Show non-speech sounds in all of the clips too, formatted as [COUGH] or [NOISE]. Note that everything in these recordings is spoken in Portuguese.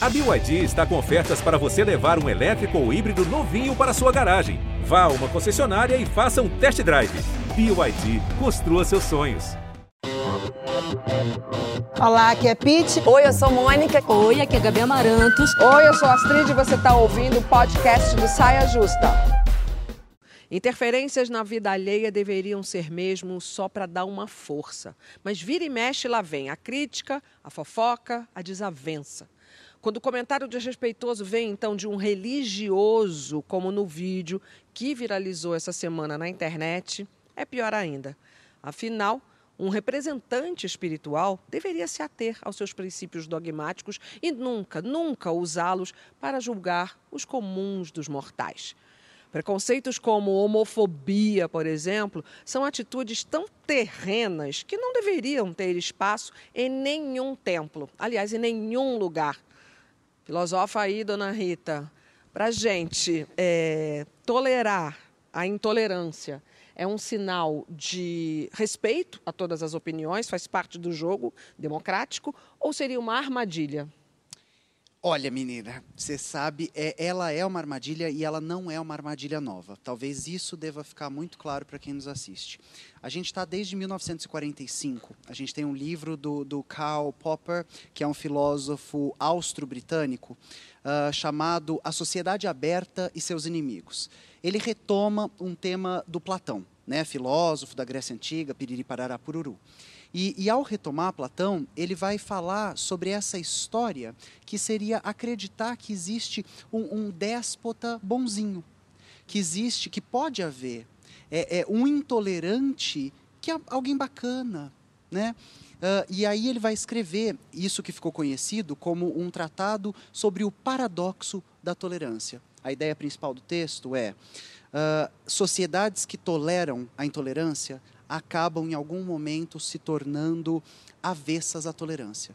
A BYD está com ofertas para você levar um elétrico ou híbrido novinho para sua garagem. Vá a uma concessionária e faça um test drive. BYD, construa seus sonhos. Olá, aqui é Pete. Oi, eu sou Mônica. Oi, aqui é Gabi Amarantos. Oi, eu sou Astrid e você está ouvindo o podcast do Saia Justa. Interferências na vida alheia deveriam ser mesmo só para dar uma força. Mas vira e mexe, lá vem a crítica, a fofoca, a desavença. Quando o comentário desrespeitoso vem então de um religioso, como no vídeo que viralizou essa semana na internet, é pior ainda. Afinal, um representante espiritual deveria se ater aos seus princípios dogmáticos e nunca, nunca usá-los para julgar os comuns dos mortais. Preconceitos como homofobia, por exemplo, são atitudes tão terrenas que não deveriam ter espaço em nenhum templo, aliás, em nenhum lugar Filosofa aí, dona Rita, para a gente é, tolerar a intolerância é um sinal de respeito a todas as opiniões, faz parte do jogo democrático, ou seria uma armadilha? Olha, menina, você sabe, é, ela é uma armadilha e ela não é uma armadilha nova. Talvez isso deva ficar muito claro para quem nos assiste. A gente está desde 1945. A gente tem um livro do, do Karl Popper, que é um filósofo austro-britânico, uh, chamado A Sociedade Aberta e Seus Inimigos. Ele retoma um tema do Platão, né, filósofo da Grécia Antiga, piriri parará pururu. E, e, ao retomar Platão, ele vai falar sobre essa história que seria acreditar que existe um, um déspota bonzinho, que existe, que pode haver é, é um intolerante que é alguém bacana, né? Uh, e aí ele vai escrever isso que ficou conhecido como um tratado sobre o paradoxo da tolerância. A ideia principal do texto é uh, sociedades que toleram a intolerância acabam em algum momento se tornando avessas à tolerância.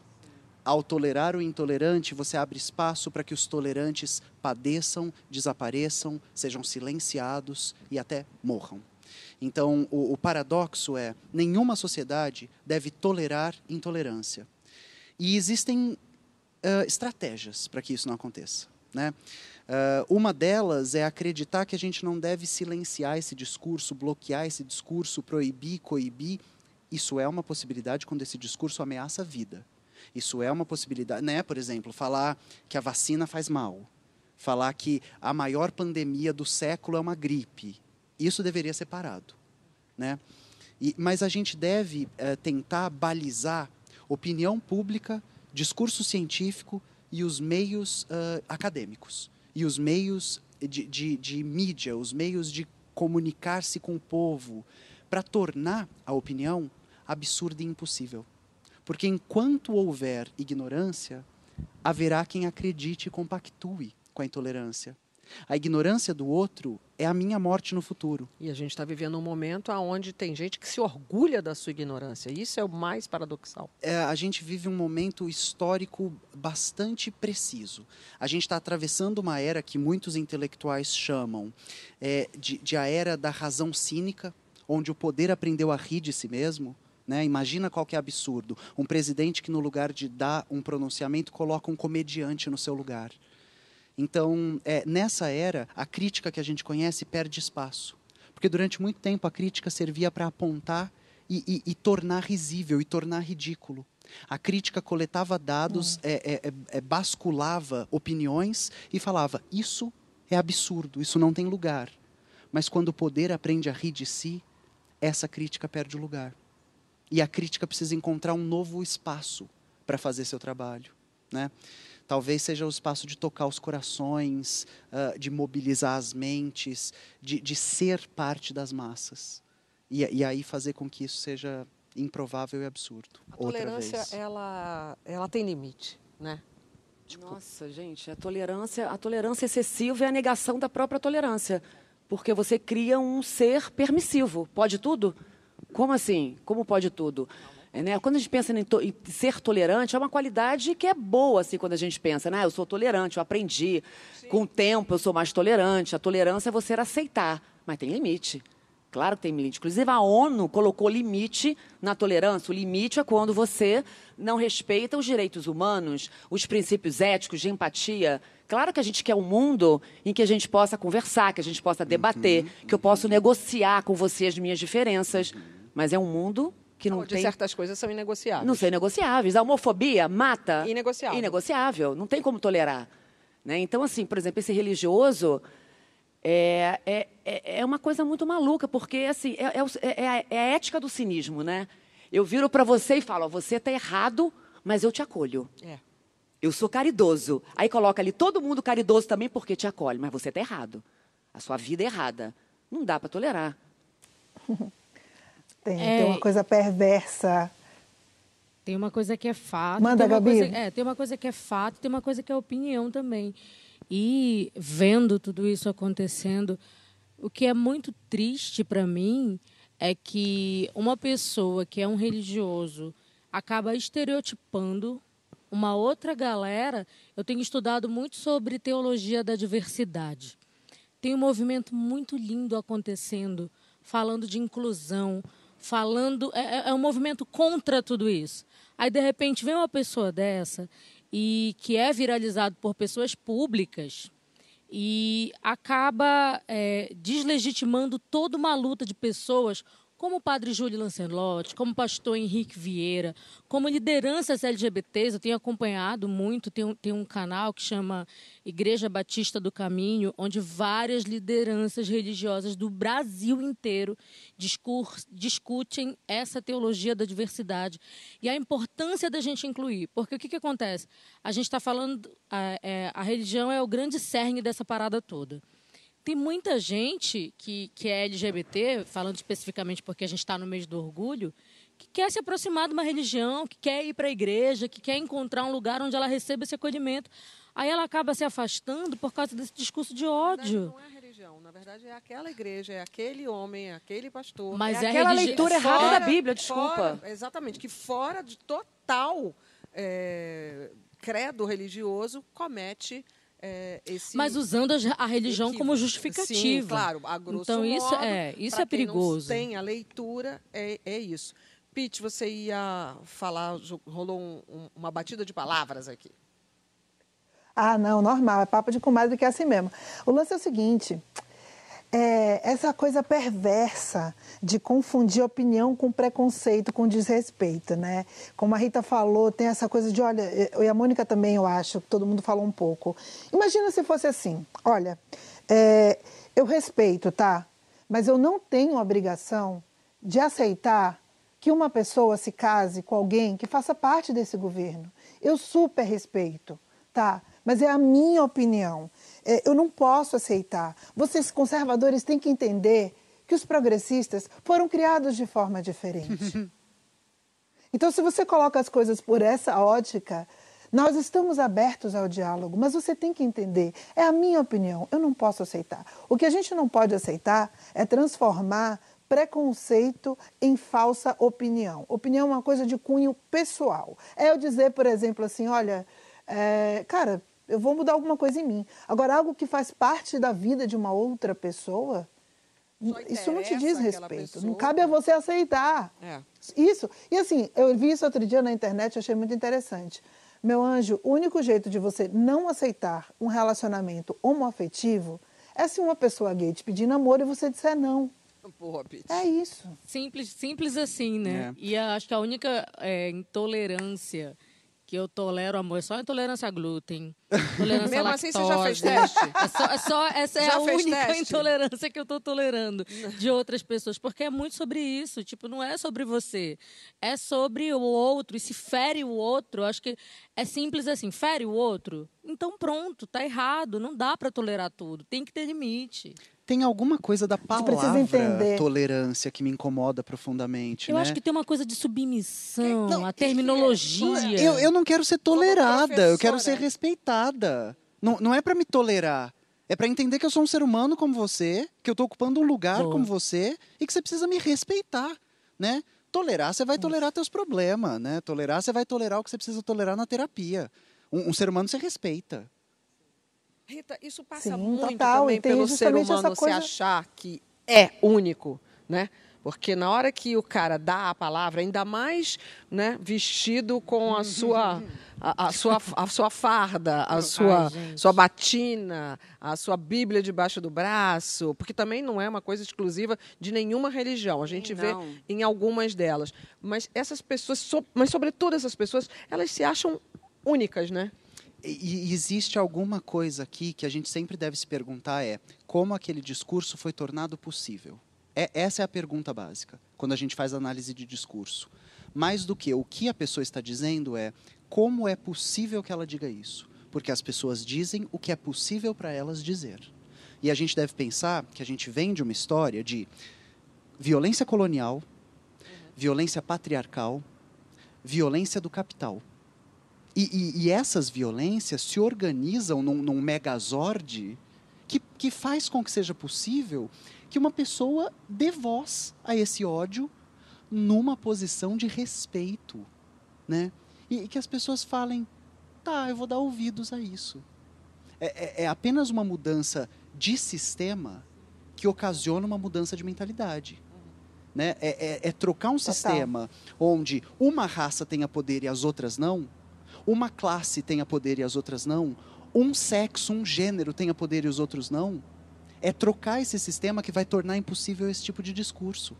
Ao tolerar o intolerante, você abre espaço para que os tolerantes padeçam, desapareçam, sejam silenciados e até morram. Então, o, o paradoxo é: nenhuma sociedade deve tolerar intolerância. E existem uh, estratégias para que isso não aconteça. Né? Uh, uma delas é acreditar que a gente não deve silenciar esse discurso, bloquear esse discurso, proibir, coibir. Isso é uma possibilidade quando esse discurso ameaça a vida. Isso é uma possibilidade, né? Por exemplo, falar que a vacina faz mal, falar que a maior pandemia do século é uma gripe. Isso deveria ser parado, né? E, mas a gente deve uh, tentar balizar opinião pública, discurso científico e os meios uh, acadêmicos e os meios de, de, de mídia, os meios de comunicar-se com o povo, para tornar a opinião absurda e impossível. Porque enquanto houver ignorância, haverá quem acredite e compactue com a intolerância. A ignorância do outro é a minha morte no futuro. E a gente está vivendo um momento onde tem gente que se orgulha da sua ignorância. Isso é o mais paradoxal. É, a gente vive um momento histórico bastante preciso. A gente está atravessando uma era que muitos intelectuais chamam é, de, de a era da razão cínica, onde o poder aprendeu a rir de si mesmo. Né? Imagina qual que é absurdo. Um presidente que, no lugar de dar um pronunciamento, coloca um comediante no seu lugar. Então, é, nessa era, a crítica que a gente conhece perde espaço. Porque durante muito tempo a crítica servia para apontar e, e, e, tornar risível, e tornar ridículo. A crítica coletava dados, é. É, é, é, basculava opiniões e falava: isso é absurdo, isso não tem lugar. Mas quando o poder aprende a rir de si, essa crítica perde o lugar. E a crítica precisa encontrar um novo espaço para fazer seu trabalho. Né? Talvez seja o espaço de tocar os corações, uh, de mobilizar as mentes, de, de ser parte das massas. E, e, aí fazer com que isso seja improvável e absurdo. A tolerância, ela, ela tem limite, né? Tipo... Nossa, gente, a tolerância, a tolerância excessiva é a negação da própria tolerância. Porque você cria um ser permissivo. Pode tudo? Como assim? Como pode tudo? É, né? Quando a gente pensa em, to em, ser tolerante, é uma qualidade que é boa, assim, quando a gente pensa, né? Eu sou tolerante, eu aprendi. Sim. Com o tempo, eu sou mais tolerante. A tolerância é você aceitar, mas tem limite. Claro que tem limite. Inclusive, a ONU colocou limite na tolerância. O limite é quando você não respeita os direitos humanos, os princípios éticos de empatia. Claro que a gente quer um mundo em que a gente possa conversar, que a gente possa debater, que eu possa negociar com você as minhas diferenças. Mas é um mundo que não tem. certas coisas são inegociáveis. Não são negociáveis. A homofobia mata. Inegociável. Inegociável. Não tem como tolerar. Né? Então, assim, por exemplo, esse religioso é, é, é é uma coisa muito maluca, porque assim, é, é o- é a, é a ética do cinismo, né? Eu viro para você e falo, ó, você está errado, mas eu te acolho. É. Eu sou caridoso. Aí coloca ali todo mundo caridoso também porque te acolhe, mas você está errado. A sua vida é errada. Não dá para tolerar. [LAUGHS] Tem, É. tem uma coisa perversa. Tem uma coisa que é fato. Manda, Gabi. Coisa, é, tem uma coisa que é fato, tem uma coisa que é opinião também. E vendo tudo isso acontecendo, o que é muito triste para mim é que uma pessoa que é um religioso acaba estereotipando uma outra galera. Eu tenho estudado muito sobre teologia da diversidade. Tem um movimento muito lindo acontecendo, falando de inclusão, falando. É, é- é um movimento contra tudo isso. Aí, de repente, vem uma pessoa dessa e que é viralizado por pessoas públicas e acaba é, deslegitimando toda uma luta de pessoas como o padre Júlio Lancelotti, como o pastor Henrique Vieira, como lideranças LGBTs, eu tenho acompanhado muito, tem um, tem um canal que chama Igreja Batista do Caminho, onde várias lideranças religiosas do Brasil inteiro discur- discutem essa teologia da diversidade e a importância da gente incluir. Porque o que, que acontece? A gente está falando, a, é, a religião é o grande cerne dessa parada toda. Tem muita gente que, que é LGBT, falando especificamente porque a gente está no mês do orgulho, que quer se aproximar de uma religião, que quer ir para a igreja, que quer encontrar um lugar onde ela receba esse acolhimento. Aí ela acaba se afastando por causa desse discurso de ódio. não é a religião, na verdade é aquela igreja, é aquele homem, é aquele pastor. Mas é é aquela religi- leitura errada da Bíblia, desculpa. fora- exatamente, que fora de total é, credo religioso comete é, esse. Mas usando a, a religião como equívoco. justificativa. Sim, claro, a grosso Então isso modo, é, isso é quem perigoso. tem a leitura, é, é isso. Pete, você ia falar, rolou um- um- uma batida de palavras aqui. Ah, não, normal, é papo de comadre que é assim mesmo. O lance é o seguinte: é, essa coisa perversa de confundir opinião com preconceito, com desrespeito, né? Como a Rita falou, tem essa coisa de, olha, e a Mônica também, eu acho, todo mundo falou um pouco. Imagina se fosse assim: olha, é, eu respeito, tá? Mas eu não tenho obrigação de aceitar que uma pessoa se case com alguém que faça parte desse governo. Eu super respeito, tá? Mas é a minha opinião. É, eu não posso aceitar. Vocês conservadores têm que entender que os progressistas foram criados de forma diferente. [LAUGHS] Então, se você coloca as coisas por essa ótica, nós estamos abertos ao diálogo, mas você tem que entender, é a minha opinião, eu não posso aceitar. O que a gente não pode aceitar é transformar preconceito em falsa opinião. Opinião é uma coisa de cunho pessoal. É eu dizer, por exemplo, assim, olha, é, cara, eu vou mudar alguma coisa em mim. Agora, algo que faz parte da vida de uma outra pessoa, isso não te diz respeito. Não cabe a você aceitar. É. Isso. E assim, eu vi isso outro dia na internet, achei muito interessante. Meu anjo, o único jeito de você não aceitar um relacionamento homoafetivo é se uma pessoa gay te pedir namoro e você disser não. Porra. É isso. Simples, simples assim, né? É. E acho que a única é, intolerância que eu tolero, amor, é só intolerância a glúten. [LAUGHS] Intolerância Mesmo à assim, lactose. você já fez teste? É só, é só- essa é Já a fez única teste? intolerância que eu tô tolerando de outras pessoas. Porque é muito sobre isso. Tipo, não é sobre você. É sobre o outro. E se fere o outro, acho que é simples assim. Fere o outro? Então pronto, tá errado. Não dá para tolerar tudo. Tem que ter limite. Tem alguma coisa da palavra tolerância que me incomoda profundamente, Eu né? acho que tem uma coisa de submissão, Não, a é? terminologia. Eu, eu não quero ser tolerada, eu quero ser respeitada. Não, não é pra me tolerar. É pra entender que eu sou um ser humano como você, que eu tô ocupando um lugar Boa. como você e que você precisa me respeitar, né? Tolerar, você vai tolerar teus problemas, né? Tolerar, você vai tolerar o que você precisa tolerar na terapia. Um, um ser humano você respeita. Rita, isso passa Sim, muito total, também pelo ser humano coisa- se achar que é único. né? Porque na hora que o cara dá a palavra, ainda mais né, vestido com a sua, a, a sua, a sua farda, a sua, gente. sua batina, a sua Bíblia debaixo do braço, porque também não é uma coisa exclusiva de nenhuma religião. A gente vê Não. em algumas delas. Mas essas pessoas, so- mas sobretudo essas pessoas, elas se acham únicas, né? E, existe alguma coisa aqui que a gente sempre deve se perguntar é como aquele discurso foi tornado possível? É, essa é a pergunta básica quando a gente faz análise de discurso. Mais do que o que a pessoa está dizendo é como é possível que ela diga isso? Porque as pessoas dizem o que é possível para elas dizer. E a gente deve pensar que a gente vem de uma história de violência colonial, violência patriarcal, violência do capital. E, e- e essas violências se organizam num, num megazord que, que faz com que seja possível que uma pessoa dê voz a esse ódio numa posição de respeito, né? E, e que as pessoas falem, tá, eu vou dar ouvidos a isso. É, é- é apenas uma mudança de sistema que ocasiona uma mudança de mentalidade. Né? É, é- é trocar um sistema onde uma raça tenha poder e as outras não, uma classe tenha poder e as outras não, um sexo, um gênero tenha poder e os outros não, é trocar esse sistema que vai tornar impossível esse tipo de discurso.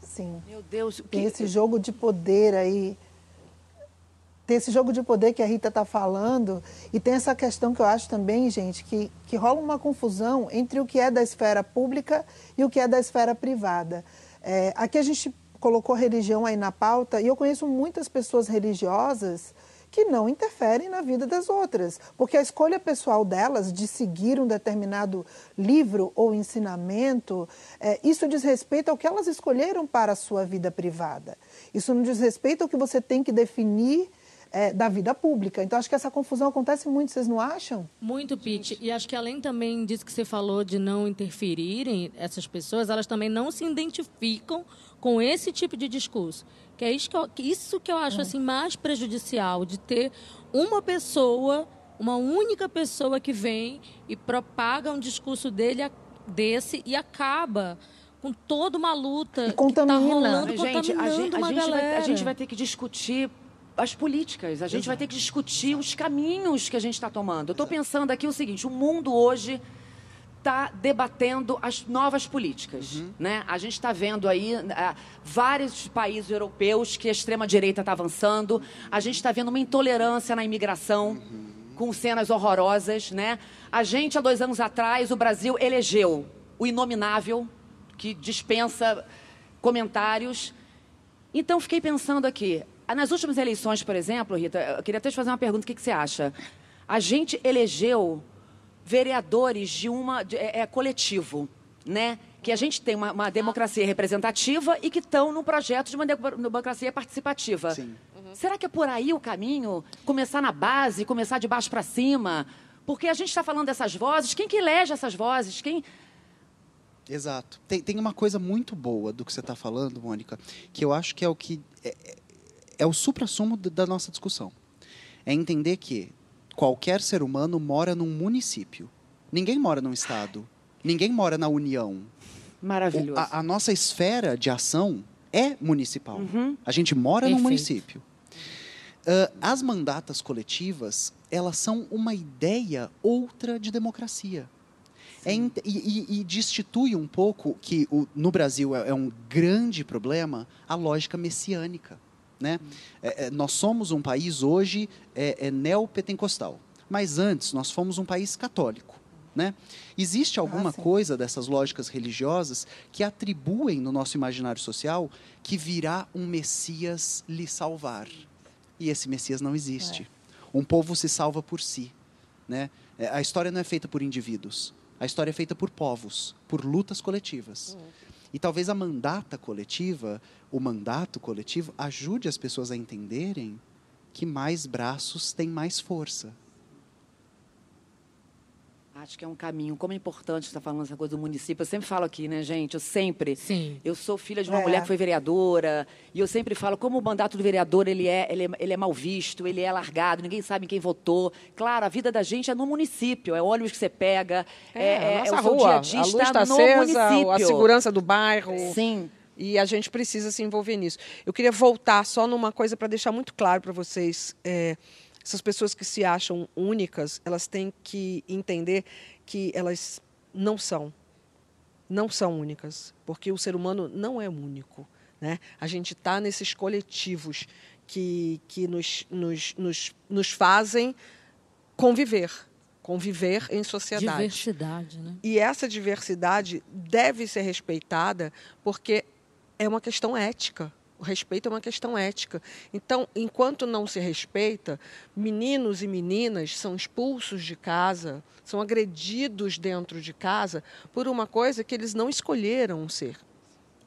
Sim. Meu Deus, o que... Tem esse jogo de poder aí. Tem esse jogo de poder que a Rita está falando. E tem essa questão que eu acho também, gente, que, que rola uma confusão entre o que é da esfera pública e o que é da esfera privada. É, aqui a gente colocou religião aí na pauta e eu conheço muitas pessoas religiosas que não interferem na vida das outras, porque a escolha pessoal delas de seguir um determinado livro ou ensinamento, é, isso diz respeito ao que elas escolheram para a sua vida privada. Isso não diz respeito ao que você tem que definir é, da vida pública. Então, acho que essa confusão acontece muito, vocês não acham? Muito, Pete. E acho que além também disso que você falou de não interferirem, essas pessoas, elas também não se identificam com esse tipo de discurso. Que é isso que eu, isso que eu acho assim mais prejudicial, de ter uma pessoa, uma única pessoa que vem e propaga um discurso dele, desse e acaba com toda uma luta E contamina. que tá rolando, Mas, gente, a contaminando gente, a, gente vai, a gente vai ter que discutir as políticas, a gente vai ter que discutir os caminhos que a gente está tomando. Eu estou pensando aqui o seguinte: o mundo hoje está debatendo as novas políticas. Né? A gente está vendo aí ah, vários países europeus que a extrema-direita está avançando, a gente está vendo uma intolerância na imigração. Com cenas horrorosas, né? A gente, há dois anos atrás, o Brasil elegeu o inominável, que dispensa comentários. Então, fiquei pensando aqui. Ah, Nas últimas eleições, por exemplo, Rita, eu queria até te fazer uma pergunta: o que, que você acha? A gente elegeu vereadores de uma. de- é, é coletivo, né? Que a gente tem uma, uma democracia representativa e que estão no projeto de uma de- democracia participativa. Sim. Será que é por aí o caminho? Começar na base, começar de baixo para cima? Porque a gente está falando dessas vozes, quem que elege essas vozes? Quem. Exato. Tem, tem uma coisa muito boa do que você está falando, Mônica, que eu acho que é o que é, é- o supra-sumo da- nossa discussão. É entender que qualquer ser humano mora num município. Ninguém mora num estado. Ninguém mora na União. Maravilhoso. a, a nossa esfera de ação é municipal. Uhum. A gente mora num Perfeito. município. Ah, as mandatas coletivas, elas são uma ideia outra de democracia. É e, e- e destitui um pouco que o- no Brasil é, é um grande problema a lógica messiânica. Né? É- é, nós somos um país hoje é, é neopentecostal, mas antes nós fomos um país católico. Né? Existe alguma sim. coisa dessas lógicas religiosas que atribuem no nosso imaginário social que virá um Messias lhe salvar. E esse Messias não existe. Um povo se salva por si. Né? É, A história não é feita por indivíduos. A história é feita por povos, por lutas coletivas. E talvez a mandata coletiva, o mandato coletivo, ajude as pessoas a entenderem que mais braços têm mais força. Acho que é um caminho. Como é importante estar falando essa coisa do município. Eu sempre falo aqui, né, gente? Eu sempre. Sim. Eu sou filha de uma É. mulher que foi vereadora. E eu sempre falo como o mandato do vereador ele é, ele, é, ele é mal visto, ele é largado, ninguém sabe em quem votou. Claro, a vida da gente é no município. É ônibus que você pega. É, a nossa o seu rua, dia a dia a luz está está no acesa, município. a segurança do bairro. Sim. E a gente precisa se envolver nisso. Eu queria voltar só numa coisa para deixar muito claro para vocês. é, essas pessoas que se acham únicas, elas têm que entender que elas não são. Não são únicas. Porque o ser humano não é único. Né? A gente está nesses coletivos que, que nos, nos, nos, nos fazem conviver. Conviver em sociedade. Diversidade, né? E essa diversidade deve ser respeitada porque é uma questão ética. O respeito é uma questão ética. Então, enquanto não se respeita, meninos e meninas são expulsos de casa, são agredidos dentro de casa por uma coisa que eles não escolheram ser.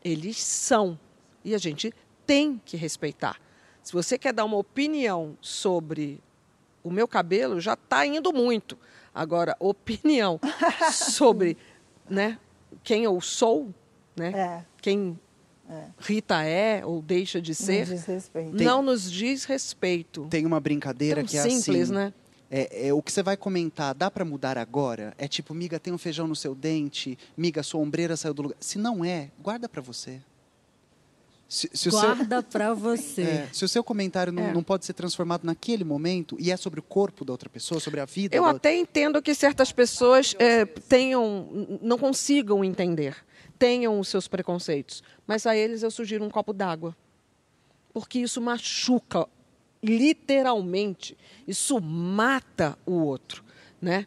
Eles são. E a gente tem que respeitar. Se você quer dar uma opinião sobre o meu cabelo, já está indo muito. Agora, [LAUGHS] opinião sobre né, quem eu sou, né, É, quem Rita é ou deixa de não ser, diz respeito. não nos diz respeito. Tem uma brincadeira Tão que é simples, assim. né? É, é, o que você vai comentar, dá pra mudar agora? É tipo, miga, tem um feijão no seu dente, miga, sua ombreira saiu do lugar. Se não é, guarda pra você. Se, se o seu, Guarda pra [LAUGHS] você. é, se o seu comentário não, É. não pode ser transformado naquele momento e é sobre o corpo da outra pessoa, sobre a vida. Eu da- até entendo que certas pessoas é, tenham, não consigam entender, tenham os seus preconceitos, mas a eles eu sugiro um copo d'água, porque isso machuca, literalmente, isso mata o outro, né?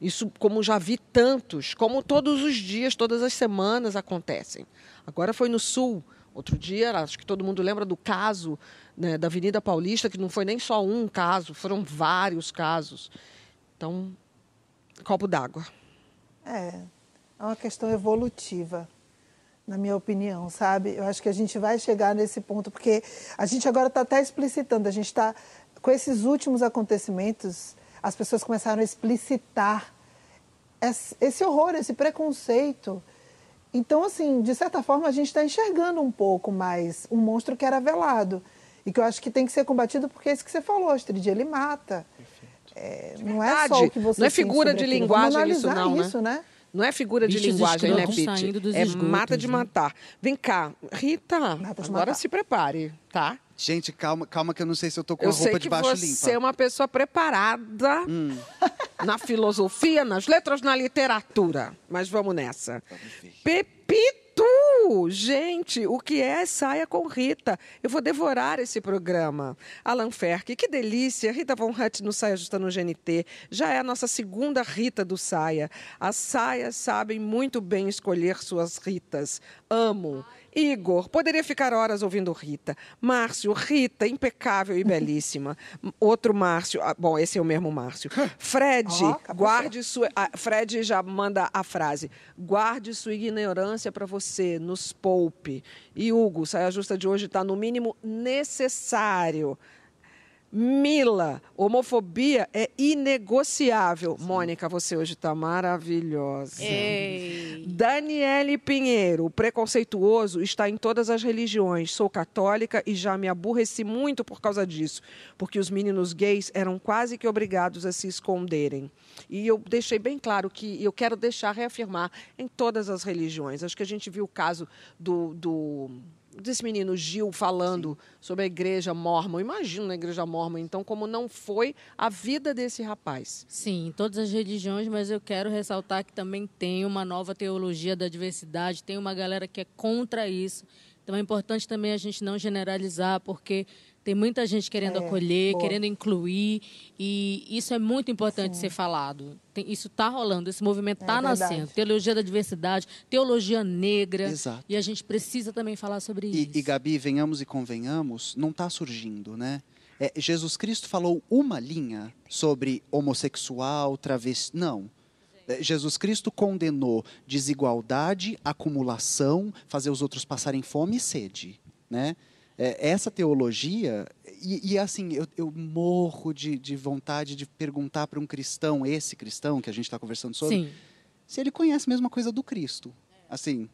Isso, como já vi tantos, como todos os dias, todas as semanas acontecem. Agora foi no Sul, outro dia, acho que todo mundo lembra do caso né, da Avenida Paulista, que não foi nem só um caso, foram vários casos. Então, copo d'água. É, é uma questão evolutiva, na minha opinião, sabe? Eu acho que a gente vai chegar nesse ponto, porque a gente agora está até explicitando, a gente está, com esses últimos acontecimentos, as pessoas começaram a explicitar esse horror, esse preconceito. Então, assim, de certa forma, a gente está enxergando um pouco mais um monstro que era velado. E que eu acho que tem que ser combatido porque é isso que você falou, Astrid, ele mata. É, não é só o que você Não é figura de linguagem isso, não, né? isso, né? Não é figura de Bichos linguagem, né, Pete? É esgotos, mata de né? matar. Vem cá, Rita, de agora matar. se prepare, tá? Gente, calma, calma que eu não sei se eu tô com Eu a sei roupa que de baixo você limpa. é uma pessoa preparada Hum. na filosofia, nas letras, na literatura. Mas vamos nessa. Vamos ver. Gente, o que é saia com Rita? Eu vou devorar esse programa. Alan Ferk, que delícia. Rita Von Hutt no Saia Justa no GNT. Já é a nossa segunda Rita do Saia. As saias sabem muito bem escolher suas Ritas. Amo. Igor, poderia ficar horas ouvindo Rita. Márcio, Rita, impecável e belíssima. [LAUGHS] Outro Márcio, ah, bom, esse é o mesmo Márcio. Fred, caprichou. guarde sua. ah, Fred já manda a frase: guarde sua ignorância para você, nos poupe. E Hugo, saia justa de hoje está no mínimo necessário. Mila, homofobia é inegociável. Mônica, você hoje está maravilhosa. Ei. Daniele Pinheiro, o preconceituoso está em todas as religiões. Sou católica e já me aborreci muito por causa disso, porque os meninos gays eram quase que obrigados a se esconderem. E eu deixei bem claro que eu quero deixar reafirmar em todas as religiões. Acho que a gente viu o caso do. do desse menino Gil falando sobre a igreja mormon. Imagina na igreja mormon, então, como não foi a vida desse rapaz. Sim, em todas as religiões, mas eu quero ressaltar que também tem uma nova teologia da diversidade, tem uma galera que é contra isso. Então é importante também a gente não generalizar, porque tem muita gente querendo É, acolher, boa. querendo incluir, e isso é muito importante ser falado. Tem- isso está rolando, esse movimento está É verdade. nascendo. Teologia da diversidade, teologia negra, Exato. e a gente precisa também falar sobre E, isso. e, Gabi, venhamos e convenhamos, não está surgindo, né? É, Jesus Cristo falou uma linha sobre homossexual, travesti. Não. É, Jesus Cristo condenou desigualdade, acumulação, fazer os outros passarem fome e sede, né? É, essa teologia, E, e, assim, eu, eu morro de, de vontade de perguntar para um cristão, esse cristão que a gente está conversando sobre, Sim. se ele conhece a mesma coisa do Cristo. Assim,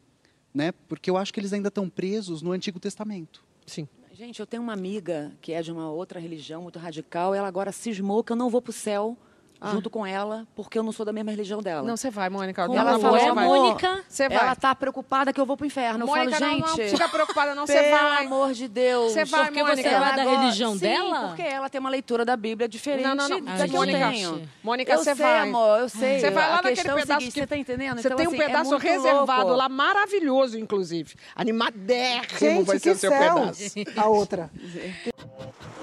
né? Porque eu acho que eles ainda estão presos no Antigo Testamento. Sim. Gente, eu tenho uma amiga que é de uma outra religião muito radical. Ela agora cismou que eu não vou pro céu Ah. junto com ela, porque eu não sou da mesma religião dela. Não, você vai, Mônica. Como ela eu falou, amor? Mônica? Você vai. Ela tá preocupada que eu vou pro inferno. Mônica, eu falo, não, gente. não fica preocupada, não. Você Pelo vai. amor de Deus. Você vai, Porque Mônica. você é lá da Ela religião Sim, dela? porque ela tem uma leitura da Bíblia diferente Não, não, não. da que eu Mônica, tenho. Mônica, eu você sei, vai. amor, eu sei. Você vai lá naquele é pedaço seguinte, que- Você tá entendendo? Você Então, tem um assim, é pedaço muito reservado louco. lá, maravilhoso, inclusive. Animadérrimo Gente, vai ser o seu pedaço. A outra. [LAUGHS]